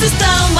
amigos estão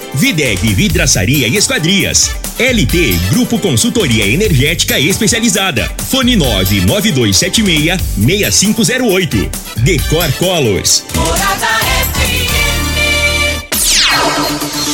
Videg Vidraçaria e Esquadrias. LT Grupo Consultoria Energética Especializada. Fone 99276 6508. Decor Colors. Morada FM.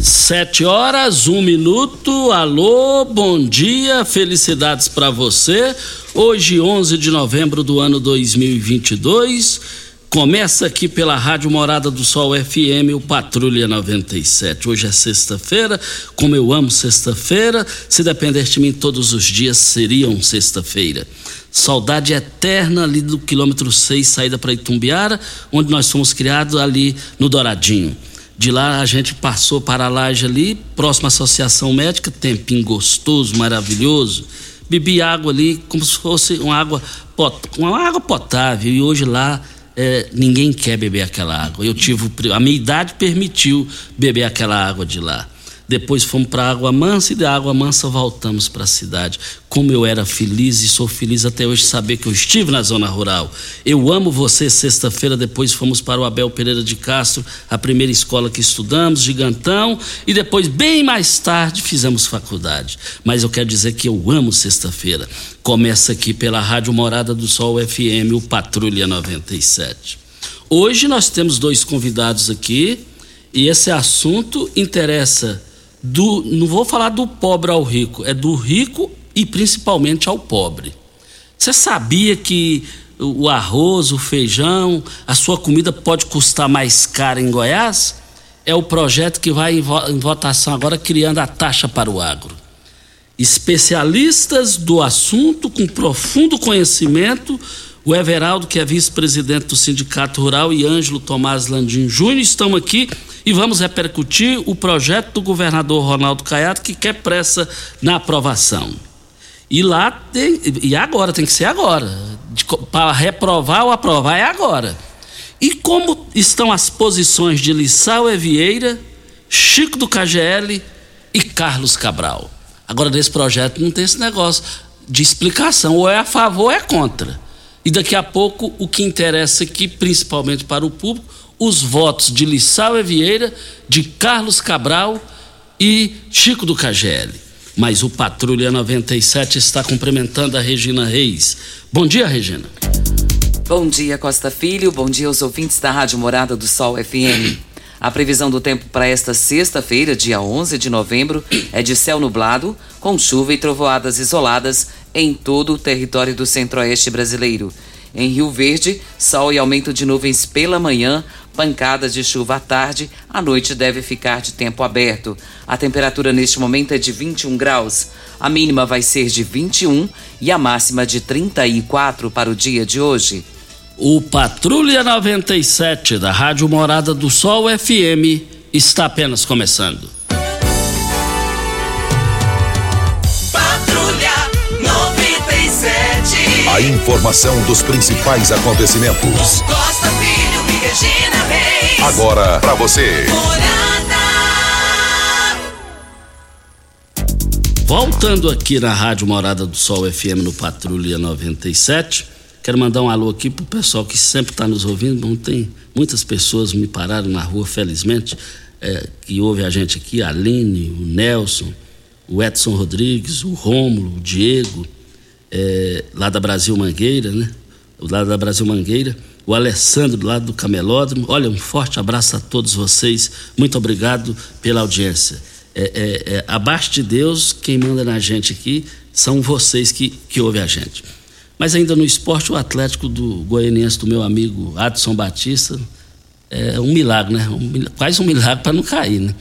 Sete horas, um minuto. Alô, bom dia, felicidades para você. Hoje, 11 de novembro do ano 2022. Começa aqui pela Rádio Morada do Sol FM, o Patrulha 97. Hoje é sexta-feira, como eu amo sexta-feira, se dependesse de mim todos os dias seriam sexta-feira. Saudade eterna ali do quilômetro 6, saída para Itumbiara, onde nós fomos criados ali no Douradinho. De lá a gente passou para a laje ali, próxima à Associação Médica, tempinho gostoso, maravilhoso. Bebi água ali como se fosse uma água, pot- uma água potável. E hoje lá é, ninguém quer beber aquela água. Eu tive a minha idade permitiu beber aquela água de lá. Depois fomos para Água Mansa e da Água Mansa voltamos para a cidade. Como eu era feliz e sou feliz até hoje saber que eu estive na zona rural. Eu amo você. Sexta-feira depois fomos para o Abel Pereira de Castro, a primeira escola que estudamos, Gigantão, e depois bem mais tarde fizemos faculdade. Mas eu quero dizer que eu amo sexta-feira. Começa aqui pela Rádio Morada do Sol FM, o Patrulha 97. Hoje nós temos dois convidados aqui e esse assunto interessa do, não vou falar do pobre ao rico, é do rico e principalmente ao pobre. Você sabia que o arroz, o feijão, a sua comida pode custar mais cara em Goiás? É o projeto que vai em votação agora criando a taxa para o agro. Especialistas do assunto com profundo conhecimento, o Everaldo, que é vice-presidente do Sindicato Rural, e Ângelo Tomás Landim Júnior estão aqui e vamos repercutir o projeto do governador Ronaldo Caiado, que quer pressa na aprovação. E lá tem. E agora, tem que ser agora. Para reprovar ou aprovar é agora. E como estão as posições de Lissau Evieira, Chico do KGL e Carlos Cabral? Agora, nesse projeto não tem esse negócio de explicação. Ou é a favor ou é contra. E daqui a pouco, o que interessa aqui, principalmente para o público, os votos de Lissau Evieira, de Carlos Cabral e Chico do KGL. Mas o Patrulha 97 está cumprimentando a Regina Reis. Bom dia, Regina. Bom dia, Costa Filho. Bom dia aos ouvintes da Rádio Morada do Sol FM. A previsão do tempo para esta sexta-feira, dia 11 de novembro, é de céu nublado, com chuva e trovoadas isoladas em todo o território do centro-oeste brasileiro. Em Rio Verde, sol e aumento de nuvens pela manhã, pancadas de chuva à tarde, à noite deve ficar de tempo aberto. A temperatura neste momento é de 21 graus. A mínima vai ser de 21 e a máxima de 34 para o dia de hoje. O Patrulha 97 da Rádio Morada do Sol FM está apenas começando. Patrulha 97. A informação dos principais acontecimentos. Costa Filho Regina Reis. Agora para você. Voltando aqui na Rádio Morada do Sol FM no Patrulha 97. Quero mandar um alô aqui pro pessoal que sempre está nos ouvindo. Não tem muitas pessoas me pararam na rua, felizmente, é, que ouve a gente aqui, a Aline, o Nelson, o Edson Rodrigues, o Rômulo, o Diego, é, lá da Brasil Mangueira, né? Lá da Brasil Mangueira, o Alessandro, lá do Camelódromo. Olha, um forte abraço a todos vocês. Muito obrigado pela audiência. É, é, é, abaixo de Deus, quem manda na gente aqui são vocês que, que ouvem a gente. Mas ainda no esporte, o Atlético do Goianiense, do meu amigo Adson Batista, é um milagre, né? Um, quase um milagre para não cair, né?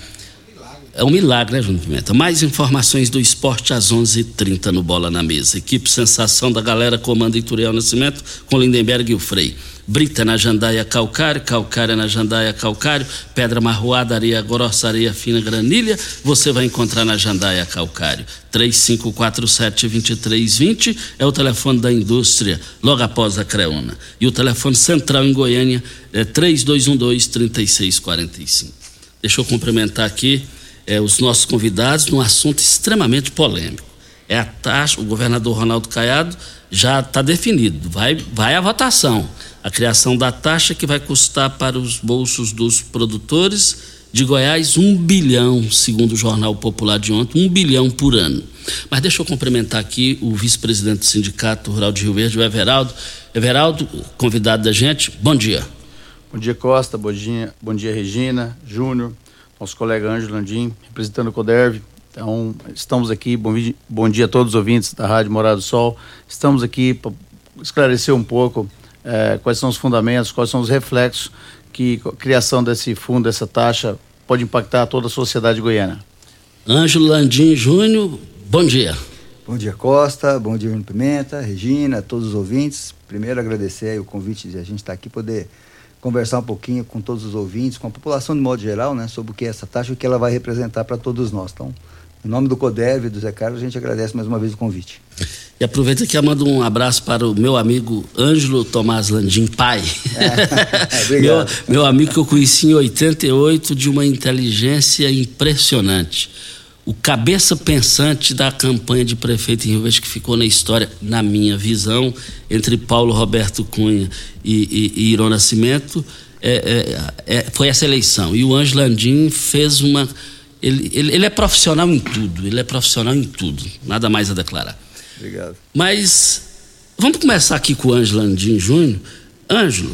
É um milagre, né, Júnior Pimenta? Mais informações do esporte às 11:30 h 30 no Bola na Mesa. Equipe Sensação da Galera comanda Ituriel Nascimento com Lindenberg e o Frei. Brita na Jandaia Calcário, Calcária na Jandaia Calcário, Pedra Marroada, Areia Grossa, Areia Fina, Granilha, você vai encontrar na Jandaia Calcário. 3547-2320 é o telefone da indústria, logo após a Creona. E o telefone central em Goiânia é 3212-3645. Deixa eu cumprimentar aqui eh, os nossos convidados num assunto extremamente polêmico. É a taxa, o governador Ronaldo Caiado já está definido, vai, vai à votação. A criação da taxa que vai custar para os bolsos dos produtores de Goiás um bilhão, segundo o Jornal Popular de ontem, um bilhão por ano. Mas deixa eu cumprimentar aqui o vice-presidente do Sindicato Rural de Rio Verde, o Everaldo. Everaldo, convidado da gente, bom dia. Bom dia, Costa. Bom dia, bom dia Regina, Júnior, nosso colega Ângelo Landim, representando o CODERV. Então, estamos aqui, bom, bom, dia a todos os ouvintes da Rádio Morado do Sol. Estamos aqui para esclarecer um pouco eh, quais são os fundamentos, quais são os reflexos que a criação desse fundo, dessa taxa, pode impactar toda a sociedade goiana. Ângelo Landim Júnior, bom dia. Bom dia, Costa. Bom dia, Júnior Pimenta, Regina, todos os ouvintes. Primeiro, agradecer o convite de a gente estar aqui, poder conversar um pouquinho com todos os ouvintes, com a população de modo geral, né, sobre o que é essa taxa e o que ela vai representar para todos nós. Então, em nome do CODEV e do Zé Carlos, a gente agradece mais uma vez o convite. E aproveita que eu mando um abraço para o meu amigo Ângelo Tomás Landim, pai. É, meu, meu amigo que eu conheci em 88, de uma inteligência impressionante. O cabeça pensante da campanha de prefeito em Rio Verde que ficou na história, na minha visão, entre Paulo Roberto Cunha e, e, e Irô Nascimento, é, é, é, foi essa eleição. E o Ângelo Landim fez uma. Ele, ele, ele é profissional em tudo, ele é profissional em tudo, nada mais a declarar. Obrigado. Mas vamos começar aqui com o Ângelo Landim Júnior. Ângelo,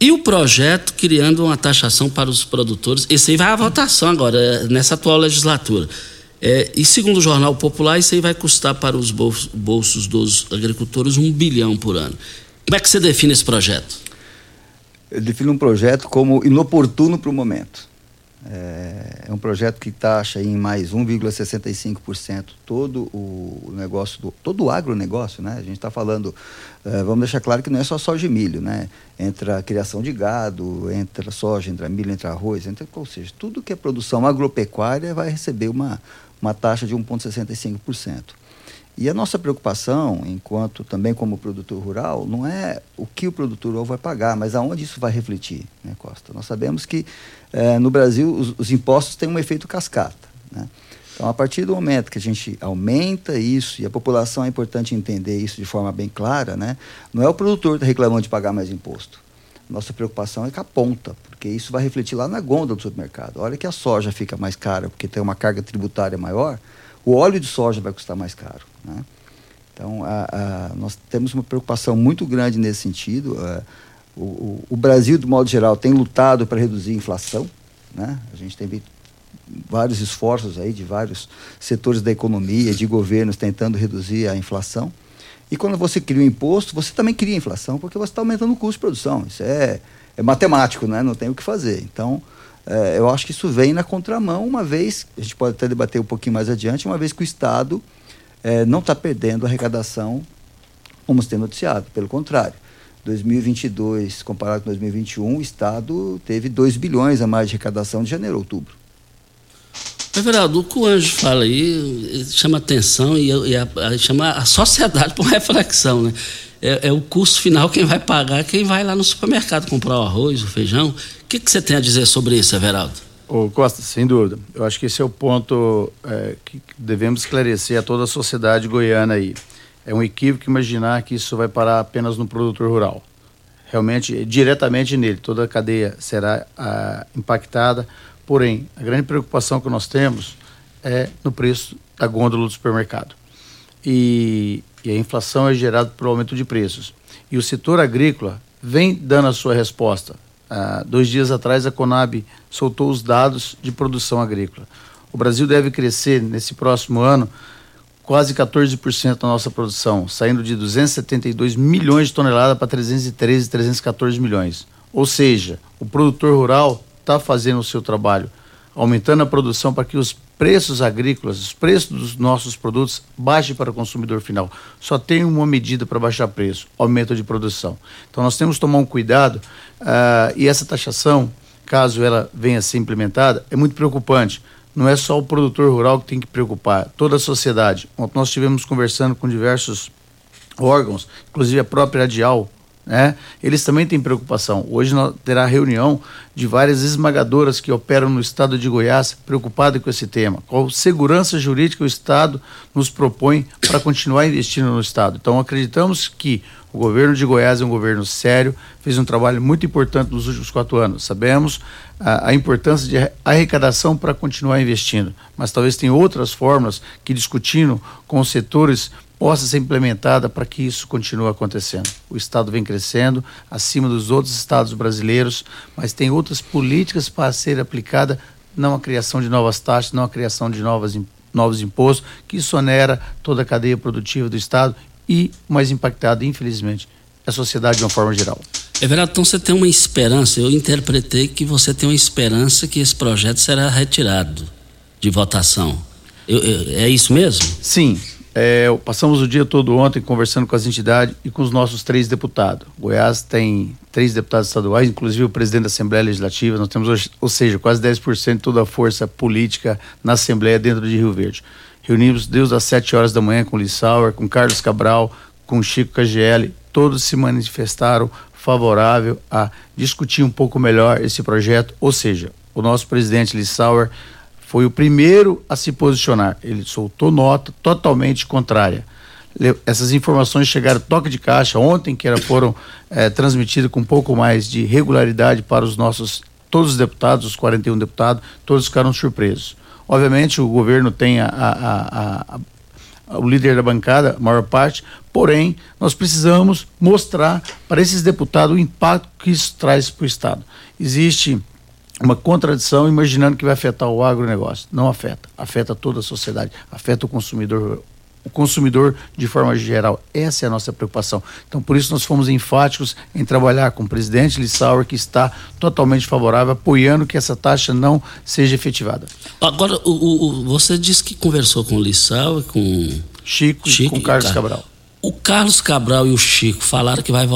e o projeto criando uma taxação para os produtores? Esse aí vai à votação agora, nessa atual legislatura. É, e segundo o Jornal Popular, isso aí vai custar para os bolsos, dos agricultores um bilhão por ano. Como é que você define esse projeto? Eu defino um projeto como inoportuno para o momento. É, é um projeto que taxa em mais 1,65% todo o negócio, do, todo o agronegócio, né? A gente está falando, é, vamos deixar claro que não é só soja e milho, né? Entra a criação de gado, entra soja, entra milho, entra arroz, entra, ou seja, tudo que é produção agropecuária vai receber uma, uma taxa de 1,65%. E a nossa preocupação, enquanto também como produtor rural, não é o que o produtor rural vai pagar, mas aonde isso vai refletir, né, Costa? Nós sabemos que eh, no Brasil os, os, impostos têm um efeito cascata, né? Então, a partir do momento que a gente aumenta isso, e a população é importante entender isso de forma bem clara, né? não é o produtor reclamando de pagar mais imposto. Nossa preocupação é com a ponta, porque isso vai refletir lá na gôndola do supermercado. A hora que a soja fica mais cara, porque tem uma carga tributária maior, o óleo de soja vai custar mais caro. Né? Então, a, a, nós temos uma preocupação muito grande nesse sentido. A, o, o, Brasil, de modo geral, tem lutado para reduzir a inflação. Né? A gente tem vários esforços aí de vários setores da economia, de governos tentando reduzir a inflação. E quando você cria um imposto, você também cria inflação, porque você está aumentando o custo de produção. Isso é, é matemático, né? não tem o que fazer. Então, É, eu acho que isso vem na contramão, uma vez, a gente pode até debater um pouquinho mais adiante, uma vez que o Estado é, não está perdendo arrecadação, como se tem noticiado, pelo contrário. 2022, comparado com 2021, o Estado teve 2 bilhões a mais de arrecadação de janeiro a outubro. Everaldo, o que o Anjo fala aí chama atenção e, e a, a, chama a sociedade para reflexão, né? É, é, o custo final quem vai pagar, quem vai lá no supermercado comprar o arroz, o feijão. O que, que você tem a dizer sobre isso, Everaldo? Ô Costa, sem dúvida. Eu acho que esse é o ponto é, que devemos esclarecer a toda a sociedade goiana aí. É um equívoco imaginar que isso vai parar apenas no produtor rural. Realmente, diretamente nele, toda a cadeia será ah, impactada. Porém, a grande preocupação que nós temos é no preço da gôndola do supermercado. E, e a inflação é gerada pelo aumento de preços. E o setor agrícola vem dando a sua resposta. Ah, dois dias atrás, a Conab soltou os dados de produção agrícola. O Brasil deve crescer nesse próximo ano quase 14% da nossa produção, saindo de 272 milhões de toneladas para 313, 314 milhões. Ou seja, o produtor rural está fazendo o seu trabalho, aumentando a produção para que os preços agrícolas, os preços dos nossos produtos baixem para o consumidor final. Só tem uma medida para baixar preço, aumento de produção. Então nós temos que tomar um cuidado uh, e essa taxação, caso ela venha a ser implementada, é muito preocupante não é só o produtor rural que tem que preocupar, toda a sociedade. Ontem nós estivemos conversando com diversos órgãos, inclusive a própria Adial, né? Eles também têm preocupação. Hoje terá reunião de várias esmagadoras que operam no estado de Goiás preocupadas com esse tema. Qual segurança jurídica o estado nos propõe para continuar investindo no estado? Então acreditamos que o governo de Goiás é um governo sério, fez um trabalho muito importante nos últimos quatro anos. Sabemos a, a importância de arrecadação para continuar investindo, mas talvez tenha outras formas que, discutindo com os setores, possa ser implementada para que isso continue acontecendo. O Estado vem crescendo acima dos outros estados brasileiros, mas tem outras políticas para ser aplicada, não a criação de novas taxas, não a criação de novas, novos impostos, que isso onera toda a cadeia produtiva do Estado e mais impactado, infelizmente, a sociedade de uma forma geral. Everaldo, então você tem uma esperança, eu interpretei que você tem uma esperança que esse projeto será retirado de votação. Eu, eu, é isso mesmo? Sim. É, passamos o dia todo ontem conversando com as entidades e com os nossos três deputados. Goiás tem três deputados estaduais, inclusive o presidente da Assembleia Legislativa. Nós temos, ou seja, quase 10% de toda a força política na Assembleia dentro de Rio Verde. Reunimos desde as 7 horas da manhã com o Lissauer, com Carlos Cabral, com Chico KGL, todos se manifestaram favorável a discutir um pouco melhor esse projeto, ou seja, o nosso presidente Lissauer foi o primeiro a se posicionar. Ele soltou nota totalmente contrária. Essas informações chegaram toque de caixa ontem, que era, foram é, transmitidas com um pouco mais de regularidade para os nossos todos os deputados, os 41 deputados, todos ficaram surpresos. Obviamente, o governo tem a, a, a, o líder da bancada, a maior parte, porém, nós precisamos mostrar para esses deputados o impacto que isso traz para o Estado. Existe uma contradição imaginando que vai afetar o agronegócio. Não afeta. Afeta toda a sociedade, afeta o consumidor o consumidor de forma geral. Essa é a nossa preocupação. Então, por isso, nós fomos enfáticos em trabalhar com o presidente Lissauer, que está totalmente favorável, apoiando que essa taxa não seja efetivada. Agora, o, o você disse que conversou com o Lissauer, com Chico, Chico e com Carlos e Cabral. O Carlos Cabral e o Chico falaram que vai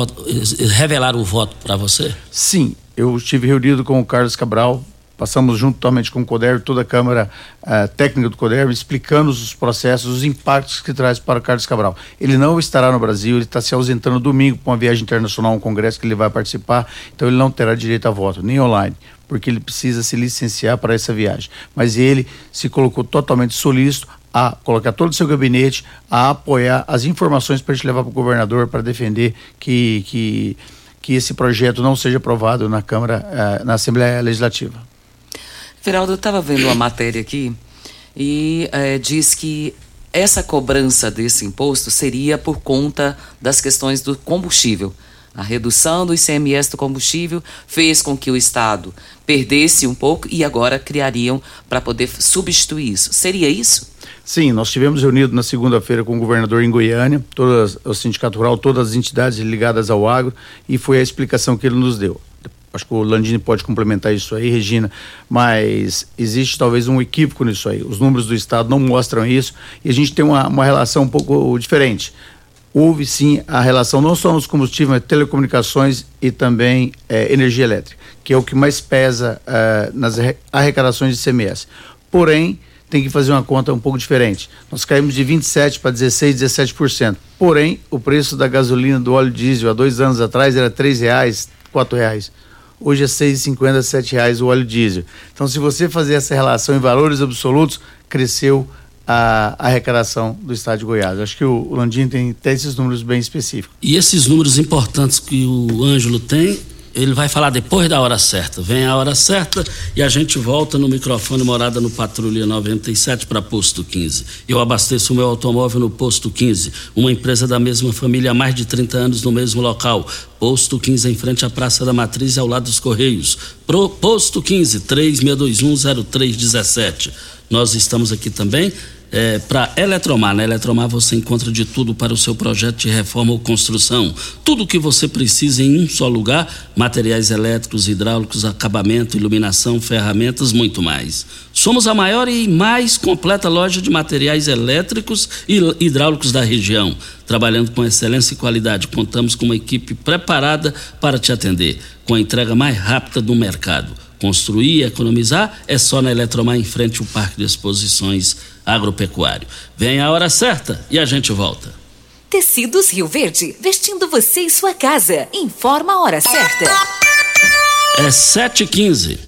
revelar o voto para você? Sim, eu estive reunido com o Carlos Cabral, Passamos juntamente com o CODER, toda a Câmara uh, Técnica do CODER, explicando os processos, os impactos que traz para o Carlos Cabral. Ele não estará no Brasil, ele está se ausentando domingo para uma viagem internacional, um congresso que ele vai participar, então ele não terá direito a voto, nem online, porque ele precisa se licenciar para essa viagem. Mas ele se colocou totalmente solícito a colocar todo o seu gabinete, a apoiar as informações para a gente levar para o governador para defender que, que, que esse projeto não seja aprovado na Câmara, uh, na Assembleia Legislativa. Geraldo, eu estava vendo uma matéria aqui e é, diz que essa cobrança desse imposto seria por conta das questões do combustível. A redução do ICMS do combustível fez com que o Estado perdesse um pouco e agora criariam para poder substituir isso. Seria isso? Sim, nós estivemos reunidos na segunda-feira com o governador em Goiânia, todas, o Sindicato Rural, todas as entidades ligadas ao agro, e foi a explicação que ele nos deu acho que o Landini pode complementar isso aí, Regina, mas existe talvez um equívoco nisso aí. Os números do Estado não mostram isso e a gente tem uma, uma relação um pouco diferente. Houve sim a relação não só nos combustíveis, mas telecomunicações e também eh, energia elétrica, que é o que mais pesa eh, nas arrecadações de CMS. Porém, tem que fazer uma conta um pouco diferente. Nós caímos de 27% para 16%, 17%. Porém, o preço da gasolina, do óleo diesel, há dois anos atrás era R$ reais, R$ reais. Hoje é R$ 6,50, R$ reais o óleo diesel. Então, se você fazer essa relação em valores absolutos, cresceu a, arrecadação do estado de Goiás. Acho que o, Landim tem, tem esses números bem específicos. E esses números importantes que o Ângelo tem, ele vai falar depois da hora certa. Vem a hora certa e a gente volta no microfone morada no Patrulha 97 para Posto 15. Eu abasteço o meu automóvel no Posto 15, uma empresa da mesma família há mais de 30 anos no mesmo local. Posto 15 em frente à Praça da Matriz e ao lado dos Correios. Pro, Posto 15 36210317. Nós estamos aqui também é, para Eletromar. Na Eletromar você encontra de tudo para o seu projeto de reforma ou construção. Tudo o que você precisa em um só lugar: materiais elétricos, hidráulicos, acabamento, iluminação, ferramentas, muito mais. Somos a maior e mais completa loja de materiais elétricos e hidráulicos da região. Trabalhando com excelência e qualidade, contamos com uma equipe preparada para te atender, com a entrega mais rápida do mercado. Construir e economizar é só na Eletromar em frente ao Parque de Exposições Agropecuário. Vem a hora certa e a gente volta. Tecidos Rio Verde, vestindo você e sua casa. Informa a hora certa. É 7h15.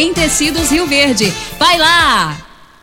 em Tecidos Rio Verde. Vai lá!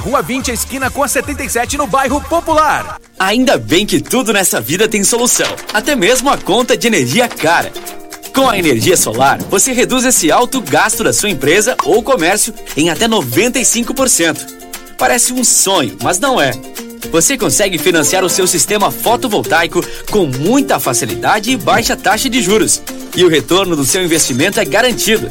Rua 20, esquina com a 77, no bairro Popular. Ainda bem que tudo nessa vida tem solução, até mesmo a conta de energia cara. Com a energia solar, você reduz esse alto gasto da sua empresa ou comércio em até 95%. Parece um sonho, mas não é. Você consegue financiar o seu sistema fotovoltaico com muita facilidade e baixa taxa de juros. E o retorno do seu investimento é garantido.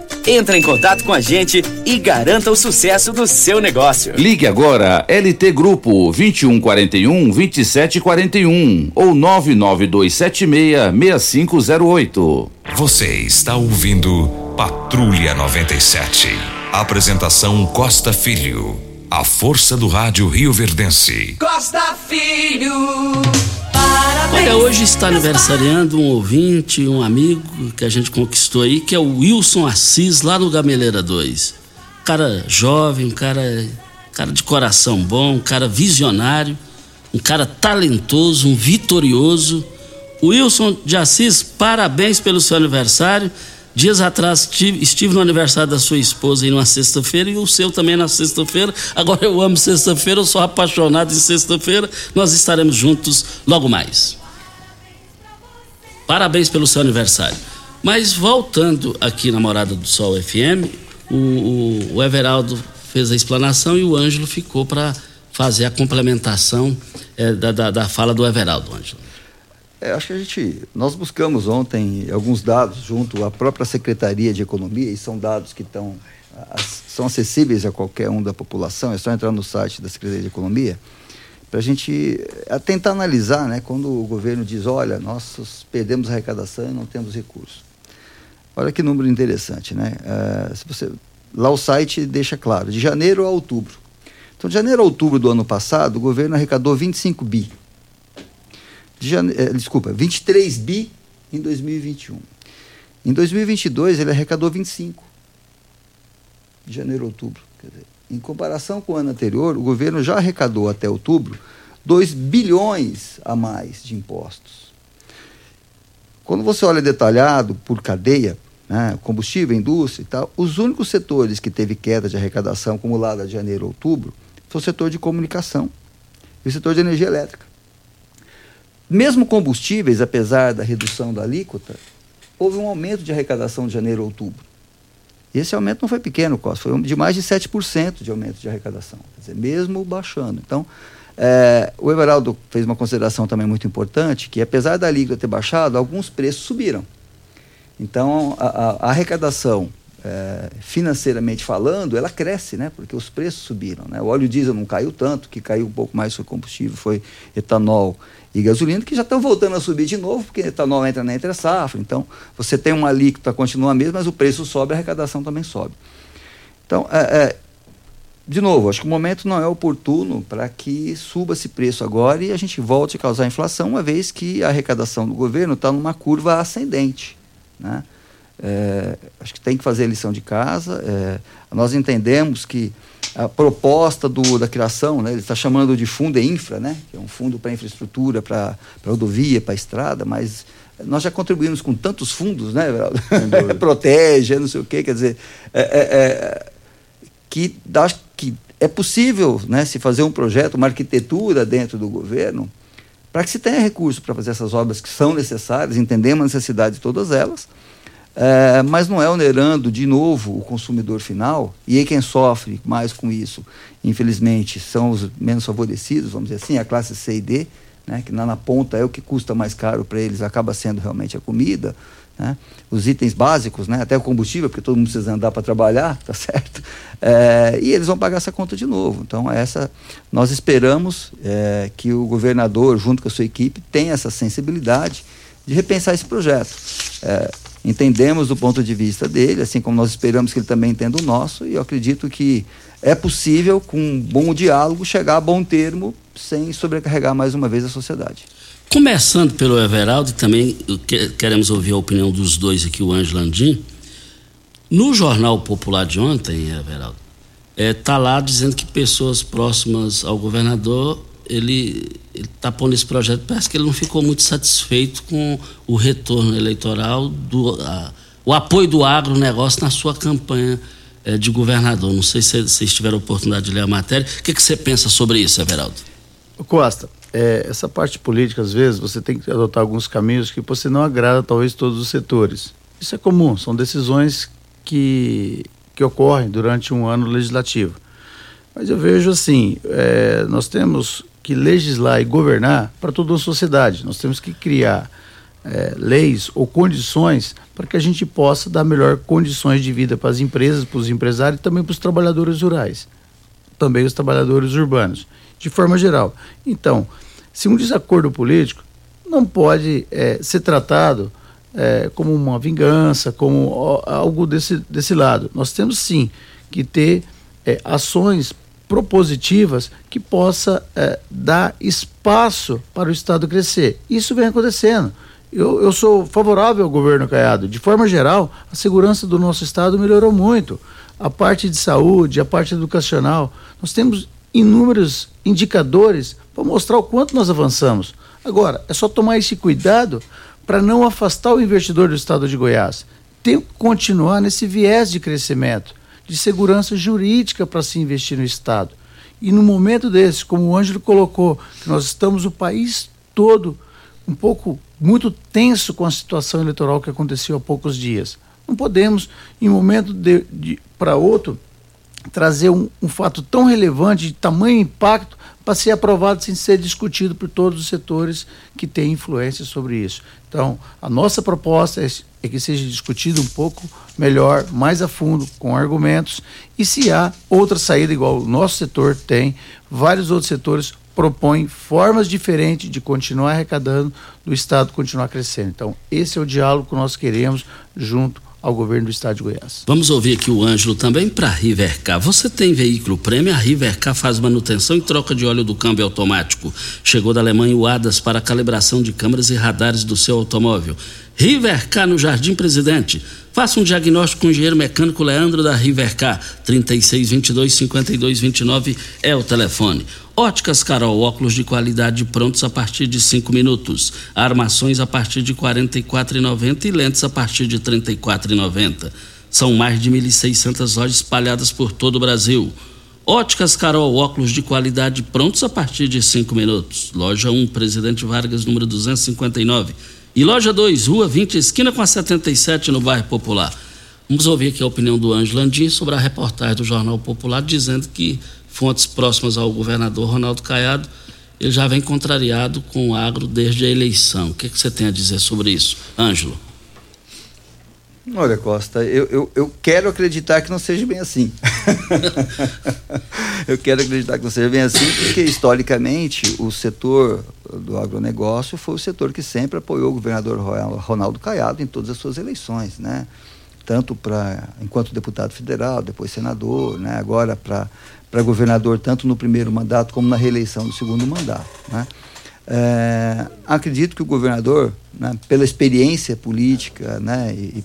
Entre em contato com a gente e garanta o sucesso do seu negócio. Ligue agora LT Grupo 2141 2741 ou 99276 6508. Você está ouvindo Patrulha 97. Apresentação Costa Filho. A força do rádio Rio Verdense. Costa Filho. Parabéns. Olha, hoje está aniversariando um ouvinte, um amigo que a gente conquistou aí, que é o Wilson Assis, lá no Gameleira 2. Cara jovem, um cara, cara de coração bom, um cara visionário, um cara talentoso, um vitorioso. Wilson de Assis, parabéns pelo seu aniversário. Dias atrás tive, estive no aniversário da sua esposa em uma sexta-feira e o seu também na sexta-feira. Agora eu amo sexta-feira, eu sou apaixonado em sexta-feira. Nós estaremos juntos logo mais. Parabéns pelo seu aniversário. Mas voltando aqui na Morada do Sol FM, o, o, o Everaldo fez a explanação e o Ângelo ficou para fazer a complementação é, da, da, da, fala do Everaldo, Ângelo. É, acho que a gente, nós buscamos ontem alguns dados junto à própria Secretaria de Economia, e são dados que estão, são acessíveis a qualquer um da população, é só entrar no site da Secretaria de Economia, para a gente é, tentar analisar, né, quando o governo diz, olha, nós perdemos a arrecadação e não temos recursos. Olha que número interessante, né? Uh, se você, lá o site deixa claro, de janeiro a outubro. Então, de janeiro a outubro do ano passado, o governo arrecadou 25 bi. De. Eh, desculpa, 23 bi em 2021. Em 2022, ele arrecadou 25. De janeiro a outubro. Dizer, em comparação com o ano anterior, o governo já arrecadou até outubro 2 bilhões a mais de impostos. Quando você olha detalhado por cadeia, né, combustível, indústria e tal, os únicos setores que teve queda de arrecadação acumulada de janeiro a outubro foi o setor de comunicação e o setor de energia elétrica. Mesmo combustíveis, apesar da redução da alíquota, houve um aumento de arrecadação de janeiro a outubro. Esse aumento não foi pequeno, Costa, foi de mais de 7% de aumento de arrecadação, quer dizer, mesmo baixando. Então, é, o Everaldo fez uma consideração também muito importante, que apesar da alíquota ter baixado, alguns preços subiram. Então, a, a, a arrecadação, é, financeiramente falando, ela cresce, né? Porque os preços subiram, né? O óleo diesel não caiu tanto, que caiu um pouco mais foi combustível, foi etanol e gasolina, que já estão voltando a subir de novo, porque etanol entra na entre safra. Então, você tem uma alíquota, continua a mesma, mas o preço sobe, a arrecadação também sobe. Então, é, é, de novo, acho que o momento não é oportuno para que suba esse preço agora e a gente volte a causar inflação, uma vez que a arrecadação do governo está numa curva ascendente. Né? É, acho que tem que fazer a lição de casa. É, nós entendemos que a proposta do, da criação, né, ele está chamando de fundo e infra, né, que é um fundo para infraestrutura, para rodovia, para estrada, mas nós já contribuímos com tantos fundos, né, Protege, não sei o quê, quer dizer, é, é, é, que acho que é possível né, se fazer um projeto, uma arquitetura dentro do governo, para que se tenha recurso para fazer essas obras que são necessárias, entendemos a necessidade de todas elas, é, mas não é onerando de novo o consumidor final, e aí quem sofre mais com isso, infelizmente, são os menos favorecidos, vamos dizer assim, a classe C e D, né, que lá na ponta é o que custa mais caro para eles, acaba sendo realmente a comida, né, os itens básicos, né, até o combustível, porque todo mundo precisa andar para trabalhar, tá certo? É, e eles vão pagar essa conta de novo. Então, essa nós esperamos é, que o governador, junto com a sua equipe, tenha essa sensibilidade de repensar esse projeto. É, entendemos do ponto de vista dele, assim como nós esperamos que ele também entenda o nosso, e eu acredito que é possível, com um bom diálogo, chegar a bom termo sem sobrecarregar mais uma vez a sociedade. Começando pelo Everaldo, também queremos ouvir a opinião dos dois aqui, o Ângelo Landim. No Jornal Popular de ontem, Everaldo, está é, lá dizendo que pessoas próximas ao governador ele está pondo esse projeto, parece que ele não ficou muito satisfeito com o retorno eleitoral, do, a, o apoio do agronegócio na sua campanha é, de governador. Não sei se vocês tiveram oportunidade de ler a matéria. O que, que você pensa sobre isso, Everaldo? Costa, é, essa parte política, às vezes, você tem que adotar alguns caminhos que você não agrada, talvez, todos os setores. Isso é comum, são decisões que, que ocorrem durante um ano legislativo. Mas eu vejo assim, é, nós temos que legislar e governar para toda a sociedade. Nós temos que criar é, leis ou condições para que a gente possa dar melhor condições de vida para as empresas, para os empresários e também para os trabalhadores rurais, também os trabalhadores urbanos, de forma geral. Então, se um desacordo político não pode é, ser tratado é, como uma vingança, como algo desse, desse lado. Nós temos sim que ter é, ações propositivas que possa é, dar espaço para o Estado crescer. Isso vem acontecendo. Eu, eu sou favorável ao governo Caiado. De forma geral, a segurança do nosso Estado melhorou muito. A parte de saúde, a parte educacional. Nós temos inúmeros indicadores para mostrar o quanto nós avançamos. Agora, é só tomar esse cuidado para não afastar o investidor do Estado de Goiás tem que continuar nesse viés de crescimento, de segurança jurídica para se investir no Estado. E no momento desse, como o Ângelo colocou, nós estamos o país todo um pouco muito tenso com a situação eleitoral que aconteceu há poucos dias. Não podemos, em um momento de, de para outro, trazer um, um, fato tão relevante, de tamanho impacto, para ser aprovado sem ser discutido por todos os setores que têm influência sobre isso. Então, a nossa proposta é, é que seja discutido um pouco melhor, mais a fundo, com argumentos, e se há outra saída, igual o nosso setor tem, vários outros setores propõem formas diferentes de continuar arrecadando, do Estado continuar crescendo. Então, esse é o diálogo que nós queremos junto ao governo do estado de Goiás. Vamos ouvir aqui o Ângelo também para Rivercar. Você tem veículo prêmio? A Rivercar faz manutenção e troca de óleo do câmbio automático. Chegou da Alemanha o ADAS para calibração de câmeras e radares do seu automóvel. Rivercar no Jardim Presidente. Faça um diagnóstico com o engenheiro mecânico Leandro da Rivercar. 3622 5229 é o telefone. Óticas Carol, óculos de qualidade prontos a partir de 5 minutos. Armações a partir de R$ 44,90 e lentes a partir de R$ 34,90. São mais de 1.600 lojas espalhadas por todo o Brasil. Óticas Carol, óculos de qualidade prontos a partir de 5 minutos. Loja 1, Presidente Vargas, número 259. E loja 2, Rua 20, esquina com a 77, no bairro Popular. Vamos ouvir aqui a opinião do Ângelo Landim sobre a reportagem do Jornal Popular, dizendo que fontes próximas ao governador Ronaldo Caiado, ele já vem contrariado com o agro desde a eleição. O que, que você tem a dizer sobre isso, Ângelo? Olha, Costa, eu, eu, eu, quero acreditar que não seja bem assim. eu quero acreditar que não seja bem assim, porque historicamente o setor do agronegócio foi o setor que sempre apoiou o governador Ronaldo Caiado em todas as suas eleições, né? Tanto para enquanto deputado federal, depois senador, né? Agora para governador, tanto no primeiro mandato como na reeleição do segundo mandato. Né? É, acredito que o governador, né, pela experiência política né, e,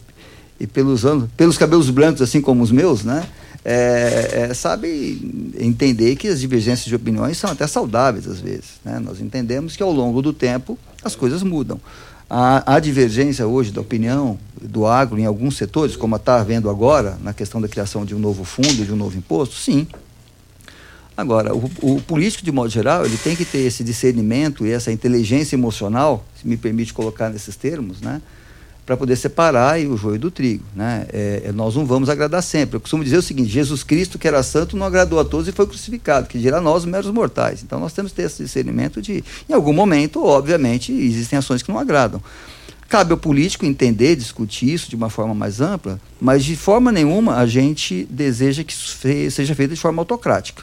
e, pelos anos, pelos cabelos brancos, assim como os meus, né, é, é, sabe entender que as divergências de opiniões são até saudáveis às vezes. Né? Nós entendemos que ao longo do tempo as coisas mudam. A, a, divergência hoje da opinião do agro em alguns setores, como está havendo agora, na questão da criação de um novo fundo, de um novo imposto, sim, Agora, o, o, político, de modo geral, ele tem que ter esse discernimento e essa inteligência emocional, se me permite colocar nesses termos, né? Para poder separar o joio do trigo, né? É, é, nós não vamos agradar sempre. Eu costumo dizer o seguinte: Jesus Cristo, que era santo, não agradou a todos e foi crucificado, que dirá nós, meros mortais. Então nós temos que ter esse discernimento de, em algum momento, obviamente, existem ações que não agradam. Cabe ao político entender, discutir isso de uma forma mais ampla, mas de forma nenhuma a gente deseja que seja feito de forma autocrática.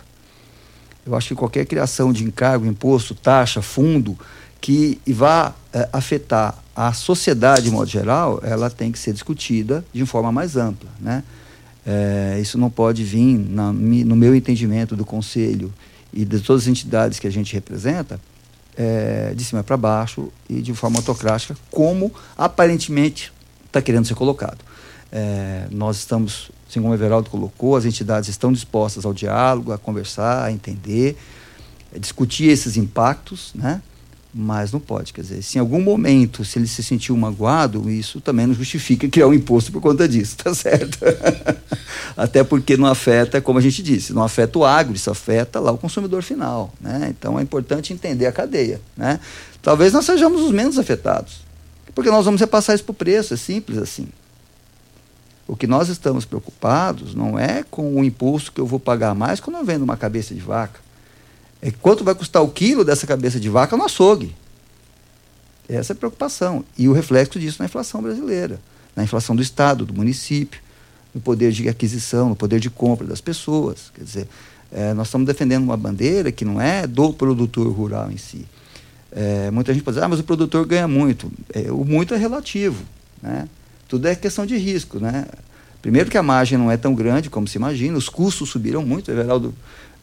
Eu acho que qualquer criação de encargo, imposto, taxa, fundo, que vá é, afetar a sociedade de modo geral, ela tem que ser discutida de forma mais ampla. Né? É, isso não pode vir, na, no meu entendimento do Conselho e de todas as entidades que a gente representa, é, de cima para baixo e de forma autocrática, como aparentemente está querendo ser colocado. É, nós estamos assim como o Everaldo colocou, as entidades estão dispostas ao diálogo, a conversar, a entender, a discutir esses impactos, né? Mas não pode. Quer dizer, se em algum momento, se ele se sentiu magoado, isso também não justifica criar um imposto por conta disso, tá certo? Até porque não afeta, como a gente disse, não afeta o agro, isso afeta lá o consumidor final. Né? Então é importante entender a cadeia. Né? Talvez nós sejamos os menos afetados, porque nós vamos repassar isso para o preço, é simples assim. O que nós estamos preocupados não é com o imposto que eu vou pagar mais quando eu vendo uma cabeça de vaca. É quanto vai custar o quilo dessa cabeça de vaca no açougue. Essa é a preocupação. E o reflexo disso na inflação brasileira, na inflação do Estado, do município, no poder de aquisição, no poder de compra das pessoas. Quer dizer, é, nós estamos defendendo uma bandeira que não é do produtor rural em si. É, muita gente pode dizer, ah, mas o produtor ganha muito. É, o muito é relativo. Né? tudo é questão de risco, né? Primeiro que a margem não é tão grande como se imagina, os custos subiram muito, o Everaldo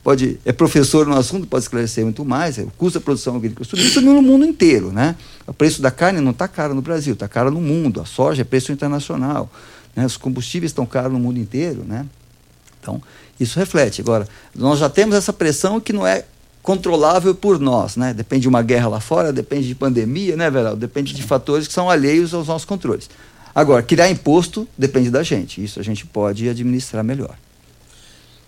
pode, é professor no assunto, pode esclarecer muito mais, é, o custo da produção agrícola subiu, subiu no mundo inteiro, né? O preço da carne não está caro no Brasil, está caro no mundo, a soja é preço internacional, né? os combustíveis estão caros no mundo inteiro, né? Então, isso reflete. Agora, nós já temos essa pressão que não é controlável por nós, né? Depende de uma guerra lá fora, depende de pandemia, né? Depende de fatores que são alheios aos nossos controles. Agora, criar imposto depende da gente. Isso a gente pode administrar melhor.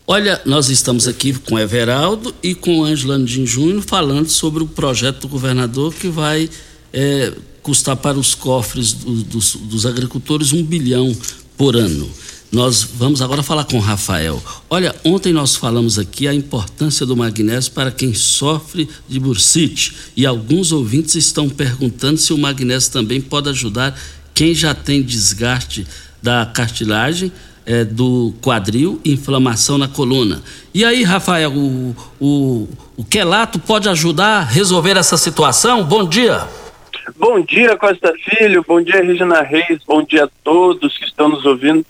Olha, nós estamos aqui com Everaldo e com Ângelo Andim Júnior falando sobre o projeto do governador que vai é, custar para os cofres do, dos, dos agricultores um bilhão por ano. Nós vamos agora falar com o Rafael. Olha, ontem nós falamos aqui a importância do magnésio para quem sofre de bursite e alguns ouvintes estão perguntando se o magnésio também pode ajudar quem já tem desgaste da cartilagem é, do quadril, inflamação na coluna. E aí, Rafael, o, o, o quelato pode ajudar a resolver essa situação? Bom dia. Bom dia, Costa Filho. Bom dia, Regina Reis. Bom dia a todos que estão nos ouvindo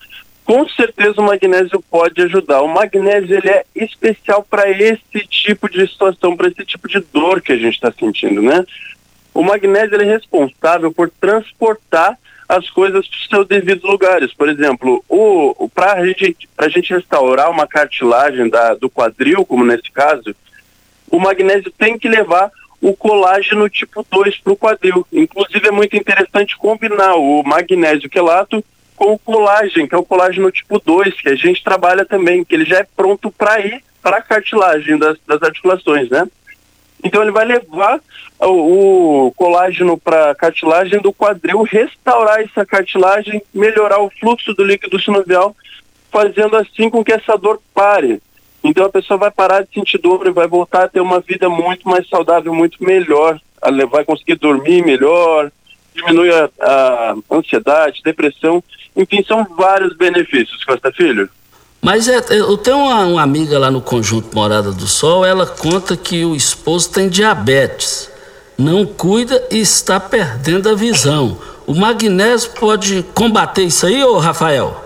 com certeza o magnésio pode ajudar. O magnésio ele é especial para esse tipo de situação, para esse tipo de dor que a gente está sentindo, né? O magnésio é responsável por transportar as coisas para os seus devidos lugares. Por exemplo, para a gente, gente restaurar uma cartilagem da, do quadril, como nesse caso, o magnésio tem que levar o colágeno tipo 2 para o quadril. Inclusive é muito interessante combinar o magnésio quelato com o colágeno, que é o colágeno tipo 2, que a gente trabalha também, que ele já é pronto para ir para a cartilagem das, das, articulações, né? Então ele vai levar o, o colágeno para a cartilagem do quadril, restaurar essa cartilagem, melhorar o fluxo do líquido sinovial, fazendo assim com que essa dor pare. Então a pessoa vai parar de sentir dor e vai voltar a ter uma vida muito mais saudável, muito melhor. Ela vai conseguir dormir melhor, diminui a, a ansiedade, depressão. Enfim, são vários benefícios, Costa Filho. Mas é, é, eu tenho uma, uma, amiga lá no Conjunto Morada do Sol, ela conta que o esposo tem diabetes, não cuida e está perdendo a visão. O magnésio pode combater isso aí, ô Rafael?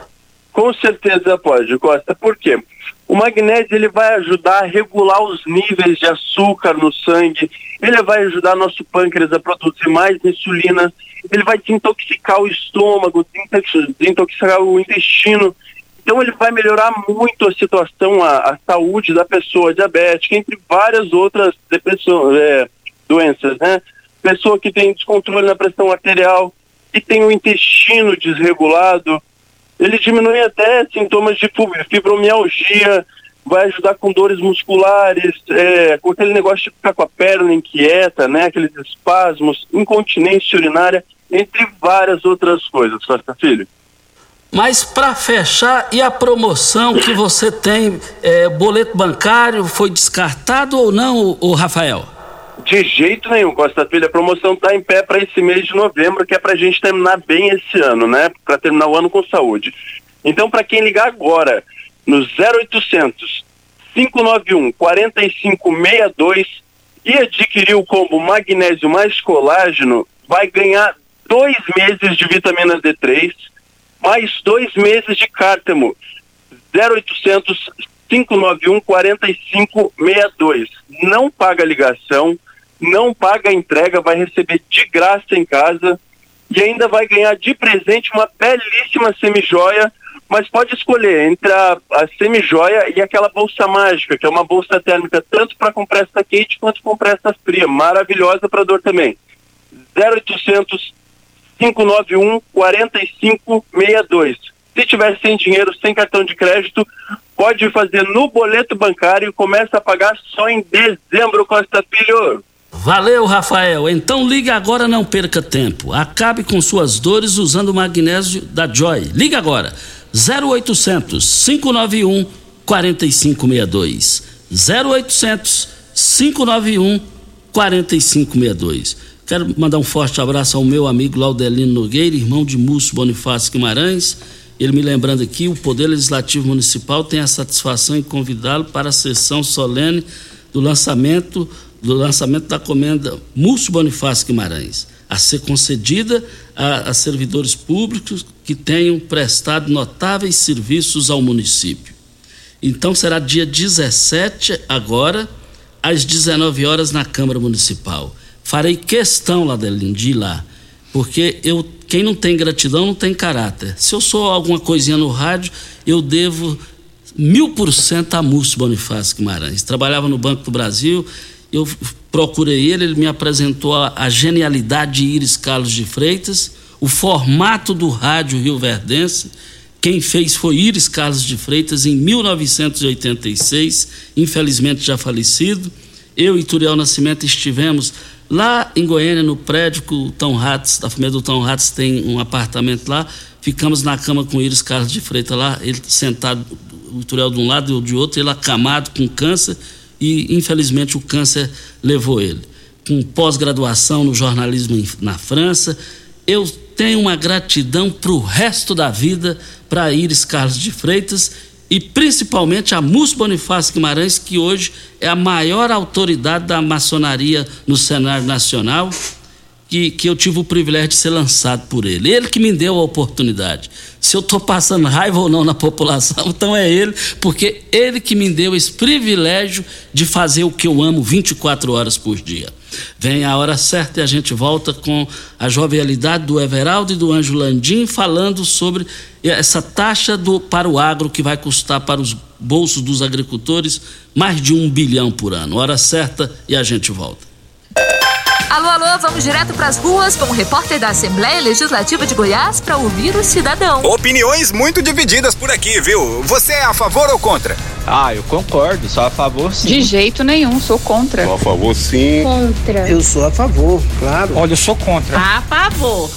Com certeza pode, Costa. Por quê? O magnésio ele vai ajudar a regular os níveis de açúcar no sangue, ele vai ajudar nosso pâncreas a produzir mais insulina, ele vai desintoxicar o estômago, desintoxicar o intestino. Então ele vai melhorar muito a situação, a, a saúde da pessoa diabética, entre várias outras depressões, é, doenças, né? Pessoa que tem descontrole na pressão arterial, que tem o intestino desregulado, ele diminui até sintomas de fibromialgia, vai ajudar com dores musculares, é, com aquele negócio de ficar com a perna inquieta, né? Aqueles espasmos, incontinência urinária entre várias outras coisas, Costa Filho. Mas para fechar, e a promoção que você tem, é, boleto bancário, foi descartado ou não, o Rafael? De jeito nenhum, Costa Filho. A promoção está em pé para esse mês de novembro, que é para a gente terminar bem esse ano, né? Para terminar o ano com saúde. Então, para quem ligar agora no 0800 591 4562 e adquirir o combo magnésio mais colágeno, vai ganhar dois meses de vitamina D3, mais dois meses de cártamo. 0800 591 4562. Não paga ligação, não paga entrega, vai receber de graça em casa e ainda vai ganhar de presente uma belíssima semijoia, mas pode escolher entre a, a semijoia e aquela bolsa mágica, que é uma bolsa térmica tanto para compressa quente quanto compressa fria, maravilhosa para dor também. 0800 591 4562. Se tiver sem dinheiro, sem cartão de crédito, pode fazer no boleto bancário e começa a pagar só em dezembro, Costa Filho. Valeu, Rafael. Então ligue agora, não perca tempo. Acabe com suas dores usando o magnésio da Joy. Liga agora. 0800 591 4562. 0800 591 4562. Quero mandar um forte abraço ao meu amigo Laudelino Nogueira, irmão de Múcio Bonifácio Guimarães. Ele me lembrando aqui, o Poder Legislativo Municipal tem a satisfação em convidá-lo para a sessão solene do lançamento do lançamento da comenda Múcio Bonifácio Guimarães, a ser concedida a, a servidores públicos que tenham prestado notáveis serviços ao município. Então será dia 17 agora às 19 horas na Câmara Municipal farei questão, Ladelinho, de ir lá. Porque eu, quem não tem gratidão não tem caráter. Se eu sou alguma coisinha no rádio, eu devo mil por cento a Múcio Bonifácio Guimarães. Trabalhava no Banco do Brasil, eu procurei ele, ele me apresentou a, a genialidade de Iris Carlos de Freitas, o formato do rádio Rio Verdense. Quem fez foi Iris Carlos de Freitas em 1986, infelizmente já falecido. Eu e Turiel Nascimento estivemos lá em Goiânia, no prédio que o Tom da família do Tom Hatz, tem um apartamento lá. Ficamos na cama com o Iris Carlos de Freitas lá, ele sentado, o Turiel de um lado e o de outro, ele acamado com câncer e infelizmente o câncer levou ele. Com pós-graduação no jornalismo na França, eu tenho uma gratidão para o resto da vida para Iris Carlos de Freitas e principalmente a Mus Bonifácio Guimarães, que hoje é a maior autoridade da maçonaria no cenário nacional, que, que eu tive o privilégio de ser lançado por ele. Ele que me deu a oportunidade. Se eu estou passando raiva ou não na população, então é ele, porque ele que me deu esse privilégio de fazer o que eu amo 24 horas por dia. Vem a hora certa e a gente volta com a jovialidade do Everaldo e do Anjo Landim falando sobre essa taxa do, para o agro que vai custar para os bolsos dos agricultores mais de um bilhão por ano. Hora certa e a gente volta. Alô, alô, vamos direto para as ruas com o repórter da Assembleia Legislativa de Goiás para ouvir o cidadão. Opiniões muito divididas por aqui, viu? Você é a favor ou contra? Ah, eu concordo, sou a favor sim. De jeito nenhum, sou contra. Sou a favor sim. Contra. Eu sou a favor, claro. Olha, eu sou contra. A favor.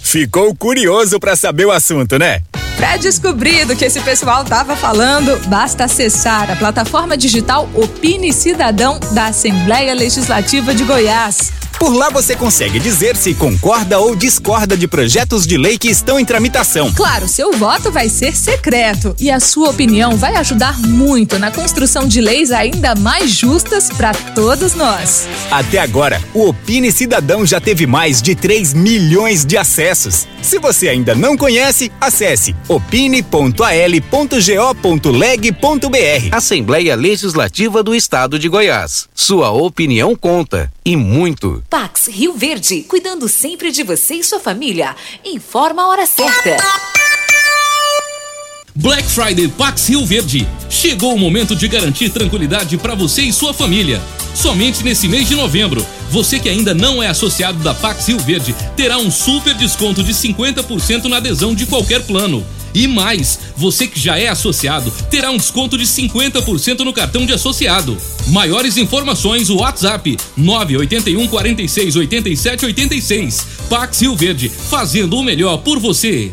Ficou curioso para saber o assunto, né? Para descobrir do que esse pessoal tava falando, basta acessar a plataforma digital Opine Cidadão da Assembleia Legislativa de Goiás. Por lá você consegue dizer se concorda ou discorda de projetos de lei que estão em tramitação. Claro, seu voto vai ser secreto e a sua opinião vai ajudar muito na construção de leis ainda mais justas para todos nós. Até agora, o Opine Cidadão já teve mais de 3 milhões de acessos. Se você ainda não conhece, acesse opine.al.go.leg.br. Assembleia Legislativa do Estado de Goiás. Sua opinião conta e muito. Pax Rio Verde, cuidando sempre de você e sua família. Informa a hora certa. Black Friday Pax Rio Verde. Chegou o momento de garantir tranquilidade para você e sua família. Somente nesse mês de novembro, você que ainda não é associado da Pax Rio Verde terá um super desconto de 50% na adesão de qualquer plano. E mais, você que já é associado terá um desconto de 50% no cartão de associado. Maiores informações, o WhatsApp 981 46 87 86. Pax Rio Verde, fazendo o melhor por você.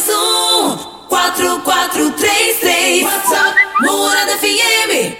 3621 4433 WhatsApp Morada FM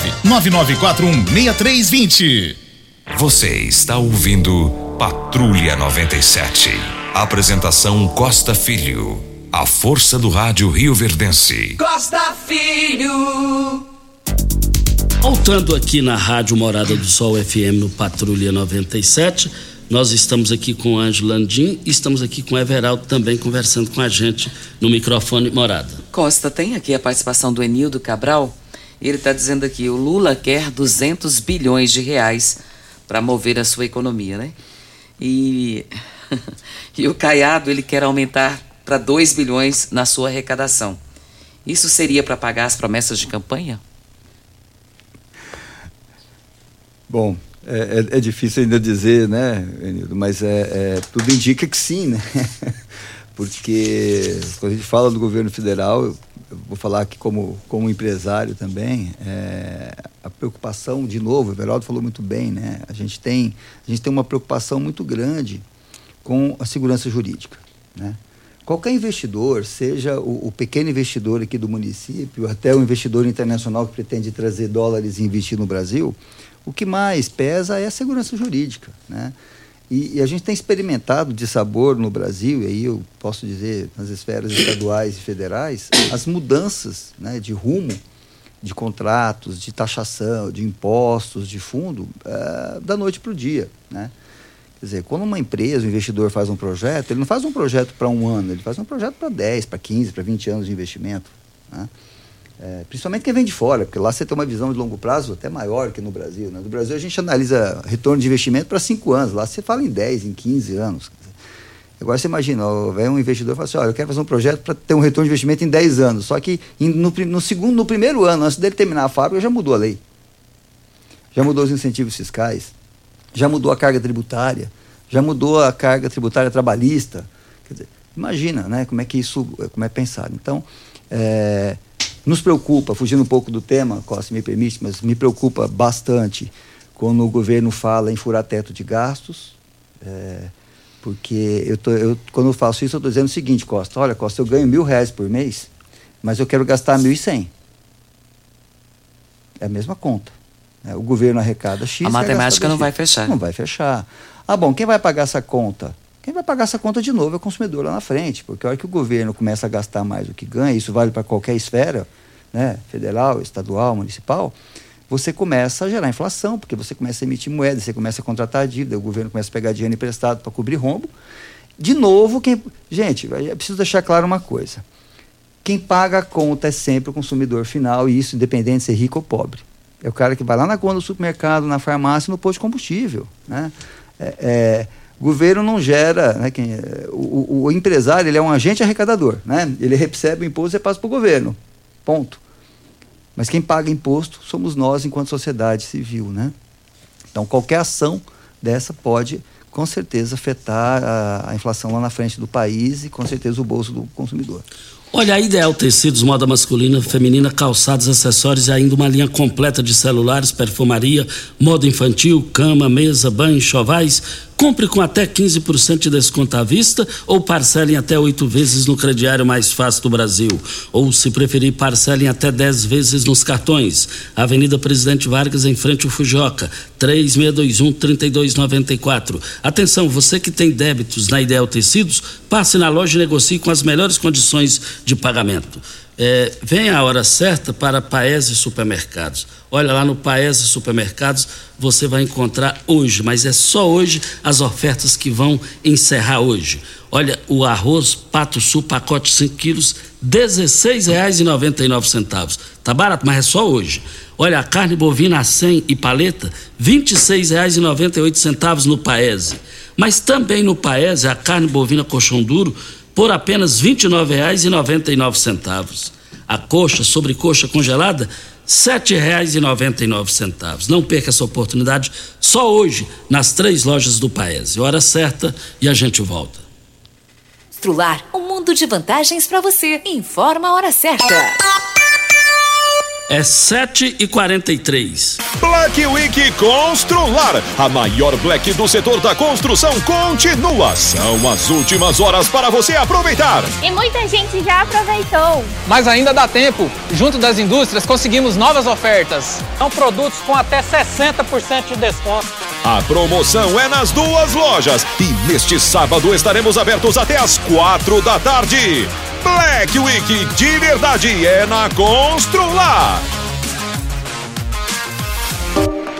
99416320. Você está ouvindo Patrulha 97. Apresentação Costa Filho. A força do rádio Rio Verdense. Costa Filho. Voltando aqui na Rádio Morada do Sol FM no Patrulha 97, nós estamos aqui com o Ângelo Landim e estamos aqui com o Everaldo também conversando com a gente no microfone Morada. Costa, tem aqui a participação do Enildo Cabral. Ele está dizendo aqui: o Lula quer 200 bilhões de reais para mover a sua economia, né? E e o Caiado ele quer aumentar para 2 bilhões na sua arrecadação. Isso seria para pagar as promessas de campanha? Bom, é, é, é, difícil ainda dizer, né, Enildo, mas é, é, tudo indica que sim, né? Porque quando a gente fala do governo federal, vou falar aqui como, como empresário também, é, a preocupação, de novo, o Everaldo falou muito bem, né? A gente tem, a gente tem uma preocupação muito grande com a segurança jurídica, né? Qualquer investidor, seja o, o, pequeno investidor aqui do município, até o investidor internacional que pretende trazer dólares e investir no Brasil, o que mais pesa é a segurança jurídica. Né? E, e, a gente tem experimentado de sabor no Brasil, e aí eu posso dizer nas esferas estaduais e federais, as mudanças né, de rumo de contratos, de taxação, de impostos, de fundo, é, da noite para o dia. Né? Quer dizer, quando uma empresa, um investidor faz um projeto, ele não faz um projeto para um ano, ele faz um projeto para 10, para 15, para 20 anos de investimento. Né? É, principalmente quem vem de fora, porque lá você tem uma visão de longo prazo até maior que no Brasil. Né? No Brasil a gente analisa retorno de investimento para 5 anos, lá você fala em 10, em 15 anos. Agora você imagina, vem um investidor e fala assim, olha, eu quero fazer um projeto para ter um retorno de investimento em 10 anos. Só que no, no, segundo, no primeiro ano, antes dele terminar a fábrica, já mudou a lei. Já mudou os incentivos fiscais, já mudou a carga tributária, já mudou a carga tributária trabalhista. Quer dizer, imagina né, como é que isso como é pensado. Então, é, nos preocupa, fugindo um pouco do tema, Costa, me permite, mas me preocupa bastante quando o governo fala em furar teto de gastos, é, porque eu tô, eu, quando eu faço isso, eu estou dizendo o seguinte, Costa, olha, Costa, eu ganho mil reais por mês, mas eu quero gastar mil e cem. É a mesma conta. Né? O governo arrecada X. A matemática não vai fechar. Não vai fechar. Ah, bom, quem vai pagar essa conta? Quem vai pagar essa conta de novo é o consumidor lá na frente, porque a hora que o governo começa a gastar mais do que ganha, isso vale para qualquer esfera, né, federal, estadual, municipal, você começa a gerar inflação, porque você começa a emitir moeda, você começa a contratar dívida, o governo começa a pegar dinheiro emprestado para cobrir rombo. De novo, quem. Gente, é preciso deixar claro uma coisa. Quem paga a conta é sempre o consumidor final, e isso independente de ser rico ou pobre. É o cara que vai lá na conta do supermercado, na farmácia, no posto de combustível. Né? É, é, o governo não gera, né, quem, é, o, o, empresário ele é um agente arrecadador, né? ele recebe o imposto e passa para o governo, ponto. Mas quem paga imposto somos nós enquanto sociedade civil. Né? Então qualquer ação dessa pode com certeza afetar a, a inflação lá na frente do país e com certeza o bolso do consumidor. Olha, a Ideal Tecidos, moda masculina, feminina, calçados, acessórios e ainda uma linha completa de celulares, perfumaria, moda infantil, cama, mesa, banho, chovais Compre com até 15% de desconto à vista ou parcelem até oito vezes no crediário mais fácil do Brasil. Ou, se preferir, parcelem até 10 vezes nos cartões. Avenida Presidente Vargas, em frente ao Fujoca, 3621-3294. Atenção, você que tem débitos na Ideal Tecidos, passe na loja e negocie com as melhores condições de pagamento. É, vem a hora certa para Paese Supermercados. Olha lá no Paese Supermercados, você vai encontrar hoje, mas é só hoje as ofertas que vão encerrar hoje. Olha, o arroz Pato Sul, pacote 5 quilos, R$ 16,99. Tá barato, mas é só hoje. Olha, a carne bovina a 100 e paleta, R$ 26,98 no Paese. Mas também no Paese, a carne bovina colchão duro, por apenas R$ 29,99. A coxa, sobrecoxa congelada, R$ 7,99. Não perca essa oportunidade só hoje nas três lojas do Paese. Hora certa e a gente volta. Strular, um mundo de vantagens para você. Informa a hora certa. É 7 e 43 Black Week Constrular. A maior Black do setor da construção continua. São as últimas horas para você aproveitar. E muita gente já aproveitou. Mas ainda dá tempo. Junto das indústrias conseguimos novas ofertas. São produtos com até 60% de desconto. A promoção é nas duas lojas. E neste sábado estaremos abertos até as quatro da tarde. Black Week de verdade é na Constrular.